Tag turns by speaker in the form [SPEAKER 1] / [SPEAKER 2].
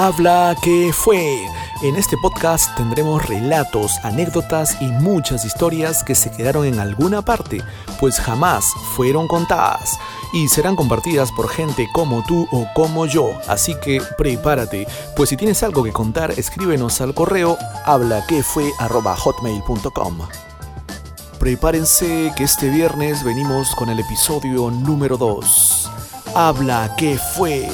[SPEAKER 1] Habla que fue. En este podcast tendremos relatos, anécdotas y muchas historias que se quedaron en alguna parte, pues jamás fueron contadas y serán compartidas por gente como tú o como yo. Así que prepárate, pues si tienes algo que contar, escríbenos al correo hablaquefue@hotmail.com. Prepárense que este viernes venimos con el episodio número 2. Habla que fue.